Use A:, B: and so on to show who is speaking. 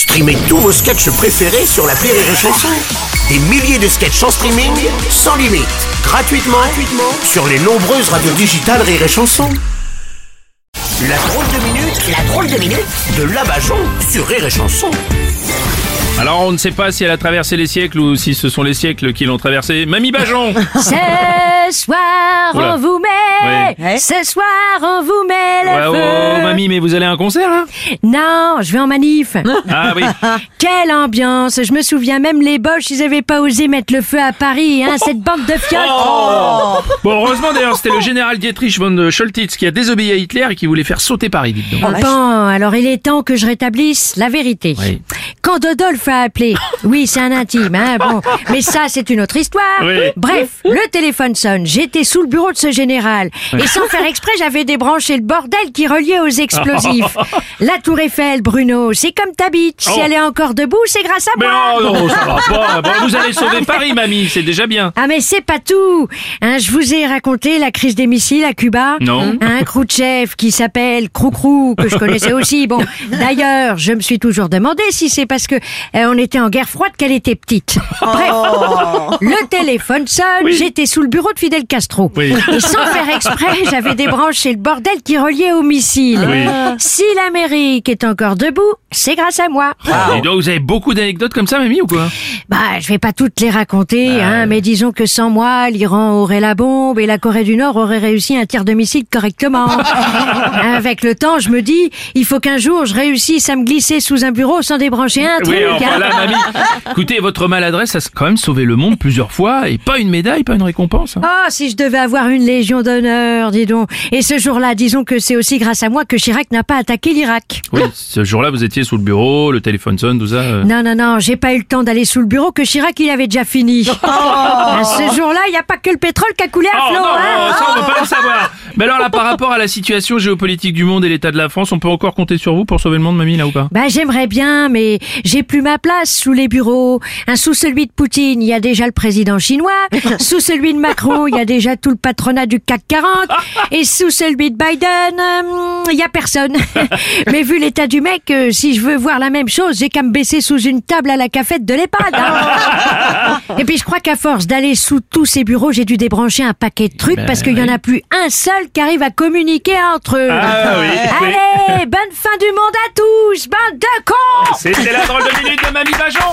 A: Streamez tous vos sketchs préférés sur la Rire et Chanson. Des milliers de sketchs en streaming, sans limite, gratuitement, gratuitement sur les nombreuses radios digitales Rire et Chanson. La drôle de minute, la drôle de minute de Labajon sur Rire et Chanson.
B: Alors on ne sait pas si elle a traversé les siècles ou si ce sont les siècles qui l'ont traversé. Mamie Bajon
C: Ce soir,
B: Oula.
C: on vous met. Ce soir, on vous met le
B: Ouais, oh,
C: feu.
B: mamie, mais vous allez à un concert là
C: Non, je vais en manif.
B: Ah oui.
C: Quelle ambiance Je me souviens même les Boches, ils avaient pas osé mettre le feu à Paris, hein, cette bande de fiottes.
B: Bon, heureusement d'ailleurs, c'était le général Dietrich von Scholtitz qui a désobéi à Hitler et qui voulait faire sauter Paris, dites donc.
C: Bon, alors il est temps que je rétablisse la vérité.
B: Oui.
C: Quand Dodolphe a appelé, oui, c'est un intime, hein, bon, mais ça, c'est une autre histoire.
B: Oui.
C: Bref, le téléphone sonne, j'étais sous le bureau de ce général, et sans faire exprès, j'avais débranché le bordel qui reliait aux explosifs. La tour Eiffel, Bruno, c'est comme ta bite, si
B: Oh.
C: elle est encore debout, c'est grâce à
B: Mais
C: moi.
B: oh non, ça va pas. Bon, vous allez sauver Paris, mamie, c'est déjà bien.
C: Ah mais c'est pas tout hein, Je vous ai raconté la crise des missiles à Cuba
B: Non.
C: Un Khrouchtchev qui s'appelle Croucrou, que je connaissais aussi. Bon, d'ailleurs, je me suis toujours demandé si c'est parce que euh, on était en guerre froide qu'elle était petite. Bref, le téléphone sonne,
B: Oui.
C: j'étais sous le bureau de Fidel Castro.
B: Oui.
C: Et sans faire exprès, j'avais débranché le bordel qui reliait aux missiles.
B: Oui.
C: Si l'Amérique est encore debout, c'est grâce à moi.
B: Et donc, vous avez beaucoup d'anecdotes comme ça, mamie, ou quoi?
C: Bah, je vais pas toutes les raconter, hein, mais disons que sans moi, l'Iran aurait la bombe et la Corée du Nord aurait réussi un tir de missile correctement. Avec le temps, je me dis, il faut qu'un jour je réussisse à me glisser sous un bureau sans débrancher un truc.
B: Oui,
C: hein.
B: enfin là, mamie. Écoutez, votre maladresse a quand même sauvé le monde plusieurs fois et pas une médaille, pas une récompense. hein.
C: Oh, si je devais avoir une légion d'honneur, dis donc. Et ce jour-là, disons que c'est aussi grâce à moi que Chirac n'a pas attaqué l'Irak.
B: Oui, ce jour-là, vous étiez sous le bureau, le téléphone sonne, tout ça. euh.
C: Non, non, non, j'ai pas eu le temps d'aller sous le bureau que Chirac, il avait déjà fini. À ce jour-là, il n'y a pas que le pétrole qui a coulé à
B: Oh
C: flot.
B: non, Mais alors là, par rapport à la situation géopolitique du monde et l'état de la France, on peut encore compter sur vous pour sauver le monde, mamie, là ou pas?
C: Bah j'aimerais bien, mais j'ai plus ma place sous les bureaux. Hein, sous celui de Poutine, il y a déjà le président chinois. sous celui de Macron, il y a déjà tout le patronat du CAC 40. Et sous celui de Biden, euh, il y a personne. mais vu l'état du mec, euh, si je veux voir la même chose, j'ai qu'à me baisser sous une table à la cafette de l'EHPAD. hein. Et puis je crois qu'à force d'aller sous tous ces bureaux, j'ai dû débrancher un paquet de trucs
B: Ben
C: parce qu'il y en a plus un seul qui arrive à communiquer entre eux.
B: Ah oui, oui.
C: Allez, bonne fin du monde à tous, bande de cons
B: C'était la drôle de minute de mamie Bajon